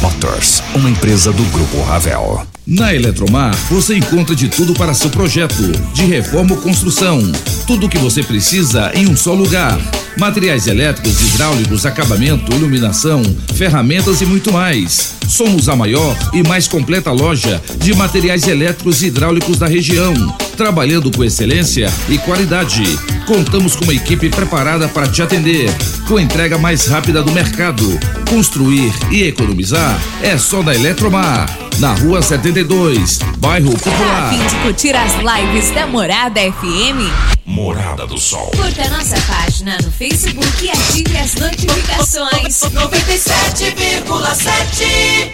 Motors, uma empresa do Grupo Ravel. Na Eletromar, você encontra de tudo para seu projeto, de reforma ou construção. Tudo o que você precisa em um só lugar. Materiais elétricos, hidráulicos, acabamento, iluminação, ferramentas e muito mais. Somos a maior e mais completa loja de materiais elétricos e hidráulicos da região, trabalhando com excelência e qualidade. Contamos com uma equipe preparada para te atender, com entrega mais rápida do mercado. Construir e economizar é só da Eletromar. Na rua 72, bairro Tá a Popular. fim de curtir as lives da Morada FM? Morada do Sol. Curta nossa página no Facebook e ative as notificações. 97,7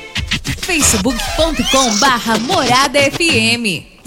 facebook.com barra Morada FM.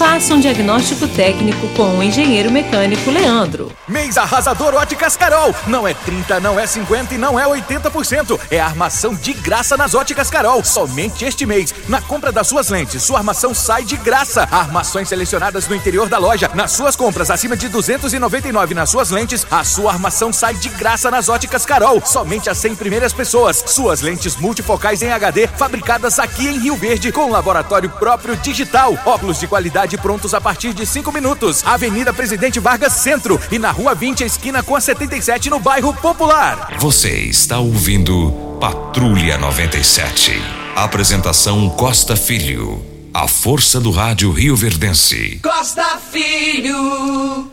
Faça um diagnóstico técnico com o engenheiro mecânico Leandro. Mês arrasador Óticas Carol. Não é 30, não é 50 e não é 80%. É armação de graça nas Óticas Carol. Somente este mês. Na compra das suas lentes, sua armação sai de graça. Armações selecionadas no interior da loja. Nas suas compras acima de 299 nas suas lentes, a sua armação sai de graça nas Óticas Carol. Somente as 100 primeiras pessoas. Suas lentes multifocais em HD, fabricadas aqui em Rio Verde, com laboratório próprio digital. Óculos de qualidade prontos a partir de 5 minutos. Avenida Presidente Vargas Centro e na Rua 20, a esquina com a 77, no bairro Popular. Você está ouvindo Patrulha 97. Apresentação Costa Filho. A força do rádio Rio Verdense. Costa Filho.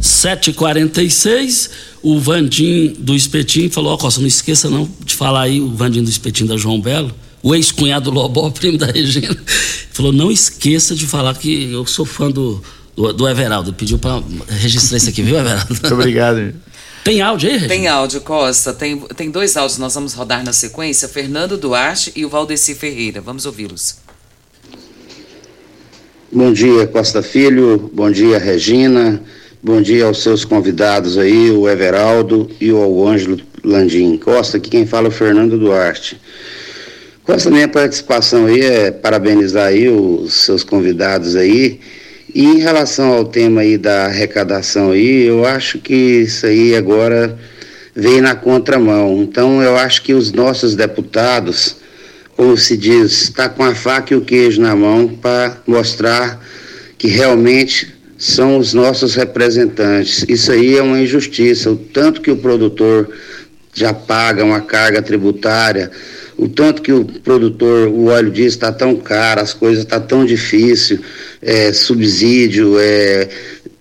7h46, o Vandim do Espetinho falou: Ó, Costa, não esqueça não de falar aí, o Vandim do Espetinho da João Belo, o ex-cunhado Lobó, primo da Regina, falou: não esqueça de falar que eu sou fã do, do, do Everaldo. Pediu pra registrar isso aqui, viu, Everaldo? Muito obrigado. Tem áudio aí, Regina? Tem áudio, Costa. Tem, tem dois áudios, nós vamos rodar na sequência: Fernando Duarte e o Valdeci Ferreira. Vamos ouvi-los. Bom dia, Costa Filho. Bom dia, Regina. Bom dia aos seus convidados aí, o Everaldo e o Ângelo Landim. Costa, aqui quem fala é o Fernando Duarte. Costa, minha participação aí é parabenizar aí os seus convidados aí. E em relação ao tema aí da arrecadação aí, eu acho que isso aí agora veio na contramão. Então eu acho que os nossos deputados, como se diz, está com a faca e o queijo na mão para mostrar que realmente são os nossos representantes. Isso aí é uma injustiça. O tanto que o produtor já paga uma carga tributária, o tanto que o produtor, o óleo diz está tão caro, as coisas estão tá tão difícil, é, subsídio, é,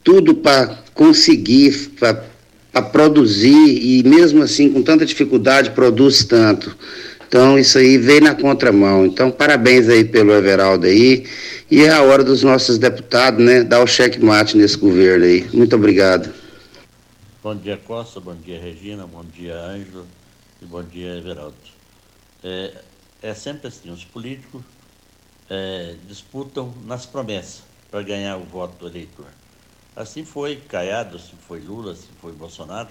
tudo para conseguir, para produzir e mesmo assim com tanta dificuldade produz tanto. Então isso aí veio na contramão. Então parabéns aí pelo Everaldo aí. E é a hora dos nossos deputados, né, dar o checkmate nesse governo aí. Muito obrigado. Bom dia, Costa. Bom dia, Regina. Bom dia, Ângelo. E bom dia, Everaldo. É, é sempre assim: os políticos é, disputam nas promessas para ganhar o voto do eleitor. Assim foi Caiado, assim foi Lula, assim foi Bolsonaro,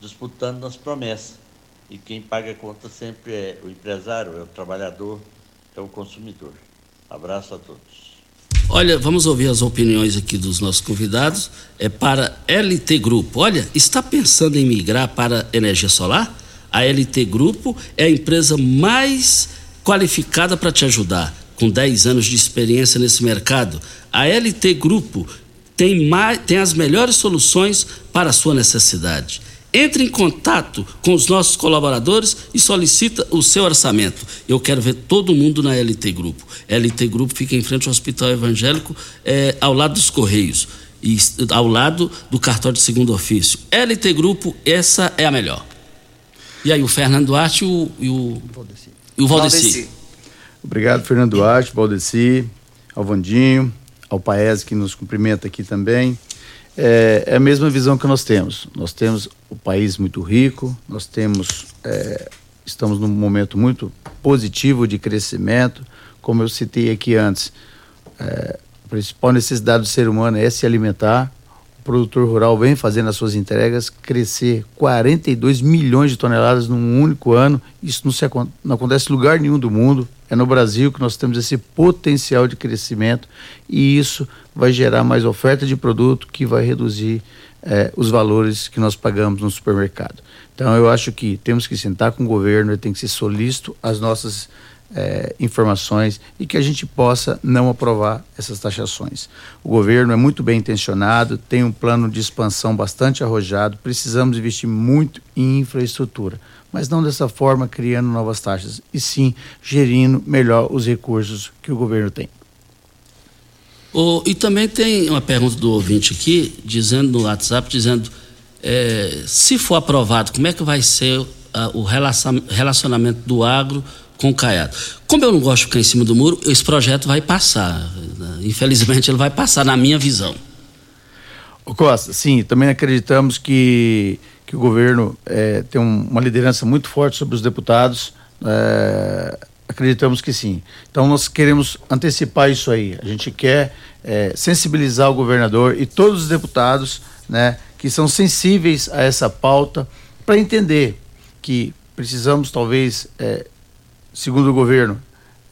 disputando nas promessas. E quem paga a conta sempre é o empresário, é o trabalhador, é o consumidor. Abraço a todos. Olha, vamos ouvir as opiniões aqui dos nossos convidados. É para LT Grupo. Olha, está pensando em migrar para energia solar? A LT Grupo é a empresa mais qualificada para te ajudar, com 10 anos de experiência nesse mercado. A LT Grupo tem, mais, tem as melhores soluções para a sua necessidade. Entre em contato com os nossos colaboradores e solicita o seu orçamento. Eu quero ver todo mundo na LT Grupo. LT Grupo fica em frente ao Hospital Evangélico, é, ao lado dos Correios, e ao lado do cartório de segundo ofício. LT Grupo, essa é a melhor. E aí, o Fernando Duarte e o, e o, e o Valdeci. Obrigado, Fernando Duarte, Valdeci, ao Vandinho, ao Paese que nos cumprimenta aqui também é, é, a mesma visão que nós temos. Nós temos o país muito rico, nós temos, é, estamos num momento muito positivo de crescimento, como eu citei aqui antes. É, a principal necessidade do ser humano é se alimentar. Produtor rural vem fazendo as suas entregas crescer 42 milhões de toneladas num único ano. Isso não, se, não acontece em lugar nenhum do mundo. É no Brasil que nós temos esse potencial de crescimento e isso vai gerar mais oferta de produto que vai reduzir eh, os valores que nós pagamos no supermercado. Então eu acho que temos que sentar com o governo, tem que ser solícito as nossas eh, informações e que a gente possa não aprovar essas taxações. O governo é muito bem intencionado, tem um plano de expansão bastante arrojado, precisamos investir muito em infraestrutura mas não dessa forma criando novas taxas, e sim gerindo melhor os recursos que o governo tem. Oh, e também tem uma pergunta do ouvinte aqui, dizendo no WhatsApp, dizendo é, se for aprovado, como é que vai ser uh, o relacionamento do agro com o Caiado? Como eu não gosto de ficar em cima do muro, esse projeto vai passar. Infelizmente, ele vai passar, na minha visão. O Costa, sim, também acreditamos que que o governo é, tem um, uma liderança muito forte sobre os deputados. É, acreditamos que sim. Então nós queremos antecipar isso aí. A gente quer é, sensibilizar o governador e todos os deputados, né, que são sensíveis a essa pauta, para entender que precisamos talvez, é, segundo o governo,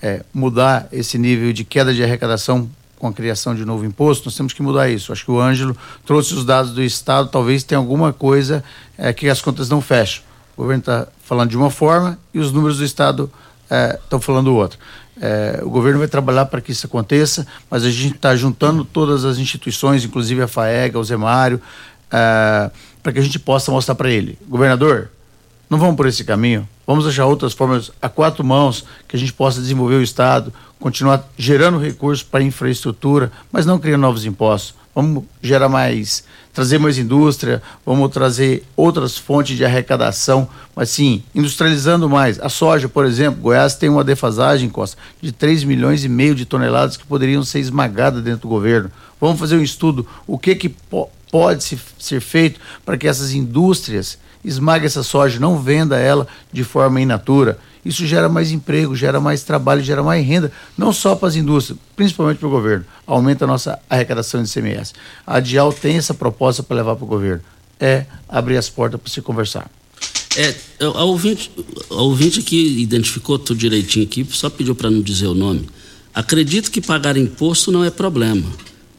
é, mudar esse nível de queda de arrecadação com a criação de novo imposto, nós temos que mudar isso. Acho que o Ângelo trouxe os dados do Estado, talvez tenha alguma coisa é, que as contas não fecham. O governo está falando de uma forma e os números do Estado estão é, falando outra. É, o governo vai trabalhar para que isso aconteça, mas a gente está juntando todas as instituições, inclusive a FAEGA, o Zemário, é, para que a gente possa mostrar para ele, governador, não vamos por esse caminho. Vamos achar outras formas a quatro mãos que a gente possa desenvolver o Estado, continuar gerando recursos para infraestrutura, mas não criando novos impostos. Vamos gerar mais, trazer mais indústria, vamos trazer outras fontes de arrecadação, mas sim, industrializando mais. A soja, por exemplo, Goiás tem uma defasagem, Costa, de 3 milhões e meio de toneladas que poderiam ser esmagadas dentro do governo. Vamos fazer um estudo, o que, que pode se, ser feito para que essas indústrias esmague essa soja, não venda ela de forma in natura. Isso gera mais emprego, gera mais trabalho, gera mais renda, não só para as indústrias, principalmente para o governo. Aumenta a nossa arrecadação de CMS. A Dial tem essa proposta para levar para o governo. É abrir as portas para se conversar. É, a ouvinte, a ouvinte que identificou tudo direitinho aqui, só pediu para não dizer o nome. Acredito que pagar imposto não é problema.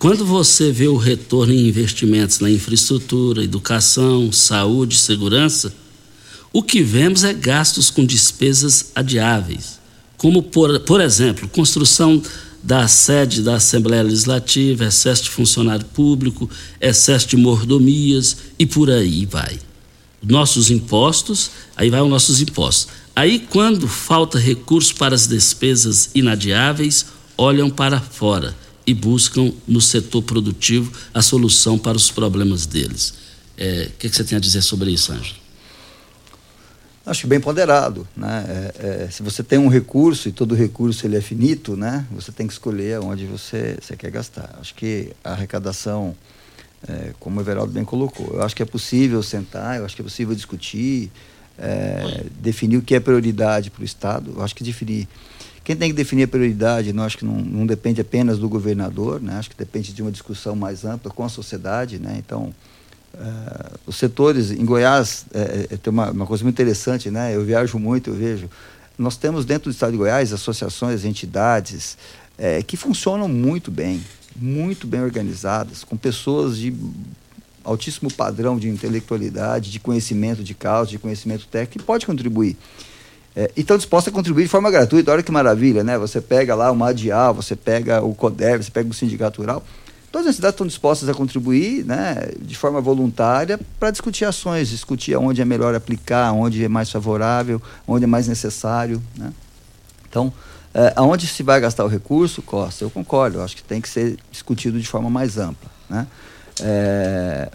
Quando você vê o retorno em investimentos na infraestrutura, educação, saúde, segurança, o que vemos é gastos com despesas adiáveis, como, por, por exemplo, construção da sede da Assembleia Legislativa, excesso de funcionário público, excesso de mordomias e por aí vai. Nossos impostos, aí vai os nossos impostos. Aí, quando falta recurso para as despesas inadiáveis, olham para fora e buscam no setor produtivo a solução para os problemas deles. É, o que, que, você tem a dizer sobre isso, Ângelo? Acho bem ponderado, né? É, é, se você tem um recurso e todo recurso ele é finito, né? Você tem que escolher onde você, você quer gastar. Acho que a arrecadação, é, como o Everaldo bem colocou, eu acho que é possível sentar, eu acho que é possível discutir, é, definir o que é prioridade para o Estado. Eu acho que definir quem tem que definir a prioridade, não acho que não, não depende apenas do governador, né? acho que depende de uma discussão mais ampla com a sociedade. Né? Então, uh, os setores, em Goiás, é, tem uma, uma coisa muito interessante, né? eu viajo muito, eu vejo. Nós temos dentro do estado de Goiás associações, entidades é, que funcionam muito bem, muito bem organizadas, com pessoas de altíssimo padrão de intelectualidade, de conhecimento de causa, de conhecimento técnico, que pode contribuir. É, e estão dispostos a contribuir de forma gratuita. Olha que maravilha, né? Você pega lá o Madial, você pega o CODER, você pega o Sindicato Rural. todas as cidades estão dispostas a contribuir né, de forma voluntária para discutir ações, discutir onde é melhor aplicar, onde é mais favorável, onde é mais necessário. Né? Então, é, aonde se vai gastar o recurso, Costa, eu concordo, eu acho que tem que ser discutido de forma mais ampla. Né? É,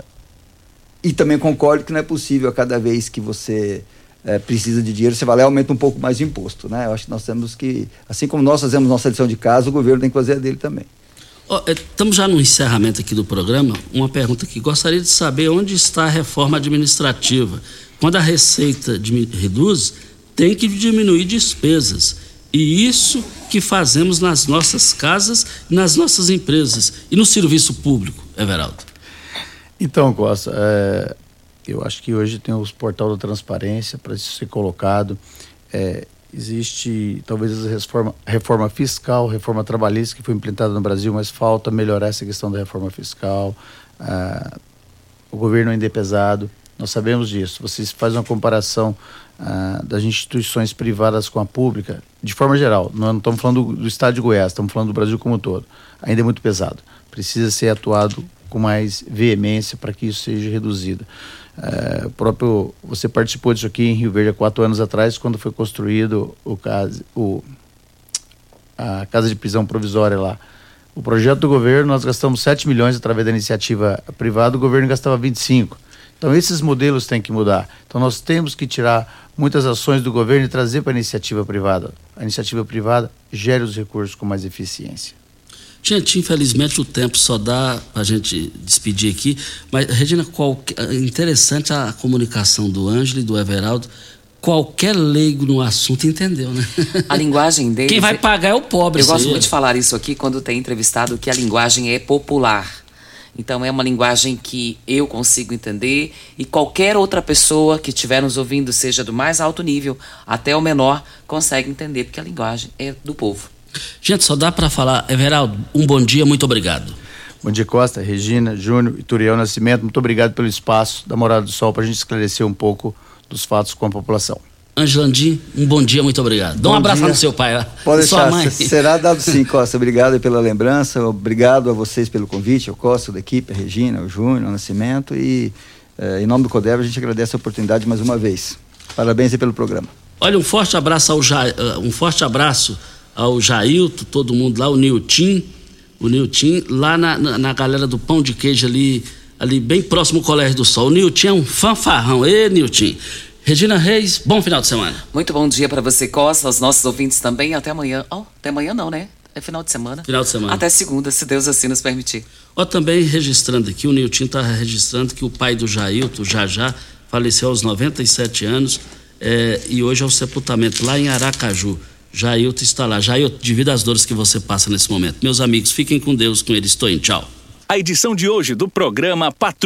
e também concordo que não é possível a cada vez que você é, precisa de dinheiro, você vai lá e aumenta um pouco mais de imposto. Né? Eu acho que nós temos que, assim como nós fazemos nossa lição de casa, o governo tem que fazer a dele também. Oh, estamos já no encerramento aqui do programa. Uma pergunta que gostaria de saber onde está a reforma administrativa. Quando a receita reduz, tem que diminuir despesas. E isso que fazemos nas nossas casas, nas nossas empresas e no serviço público, Everaldo. Então, Costa, é, eu acho que hoje tem os portal da transparência para isso ser colocado. É, existe talvez a reforma, reforma fiscal, reforma trabalhista que foi implementada no Brasil, mas falta melhorar essa questão da reforma fiscal. Ah, o governo ainda é pesado, nós sabemos disso. Vocês fazem uma comparação ah, das instituições privadas com a pública, de forma geral. Não estamos falando do, do estado de Goiás, estamos falando do Brasil como um todo. Ainda é muito pesado. Precisa ser atuado com mais veemência para que isso seja reduzido. É, próprio você participou disso aqui em Rio Verde há quatro anos atrás, quando foi construído o, casa, o a casa de prisão provisória lá. O projeto do governo nós gastamos 7 milhões através da iniciativa privada, o governo gastava 25. Então esses modelos têm que mudar. Então nós temos que tirar muitas ações do governo e trazer para a iniciativa privada. A iniciativa privada gera os recursos com mais eficiência. Gente, infelizmente o tempo só dá para a gente despedir aqui, mas, Regina, qualquer, interessante a comunicação do Ângelo e do Everaldo. Qualquer leigo no assunto entendeu, né? A linguagem deles. Quem vai pagar é o pobre. Eu gosto muito de falar isso aqui quando tem entrevistado que a linguagem é popular. Então é uma linguagem que eu consigo entender e qualquer outra pessoa que estiver nos ouvindo, seja do mais alto nível até o menor, consegue entender, porque a linguagem é do povo. Gente, só dá para falar, Everaldo, um bom dia, muito obrigado. Bom dia, Costa, Regina, Júnior e Turiel Nascimento. Muito obrigado pelo espaço da Morada do Sol para a gente esclarecer um pouco dos fatos com a população. Angelandim, um bom dia, muito obrigado. Dá um abraço no seu pai. Pode deixar, mãe. será dado sim, Costa. Obrigado pela lembrança, obrigado a vocês pelo convite, ao Costa, da equipe, a Regina, o Júnior, o Nascimento e eh, em nome do CODEV a gente agradece a oportunidade mais uma vez. Parabéns pelo programa. Olha, um forte abraço ao ja... Eh, um forte abraço ao Jailton, todo mundo lá, o Nilton, o Nilton, lá na, na, na, galera do Pão de Queijo ali, ali bem próximo do Colégio do Sol. O Nilton é um fanfarrão. Ê, Nilton. Regina Reis, bom final de semana. Muito bom dia para você, Costa, aos nossos ouvintes também. Até amanhã. Oh, até amanhã não, né? É final de semana. Final de semana. Até segunda, se Deus assim nos permitir. Ó, também registrando aqui, o Nilton está registrando que o pai do Jailton, já já, faleceu aos 97 anos é, e hoje é o sepultamento lá em Aracaju. Jailton está lá. Jailton, devido às dores que você passa nesse momento. Meus amigos, fiquem com Deus, com ele. Estou em tchau. A edição de hoje do programa Patrulha.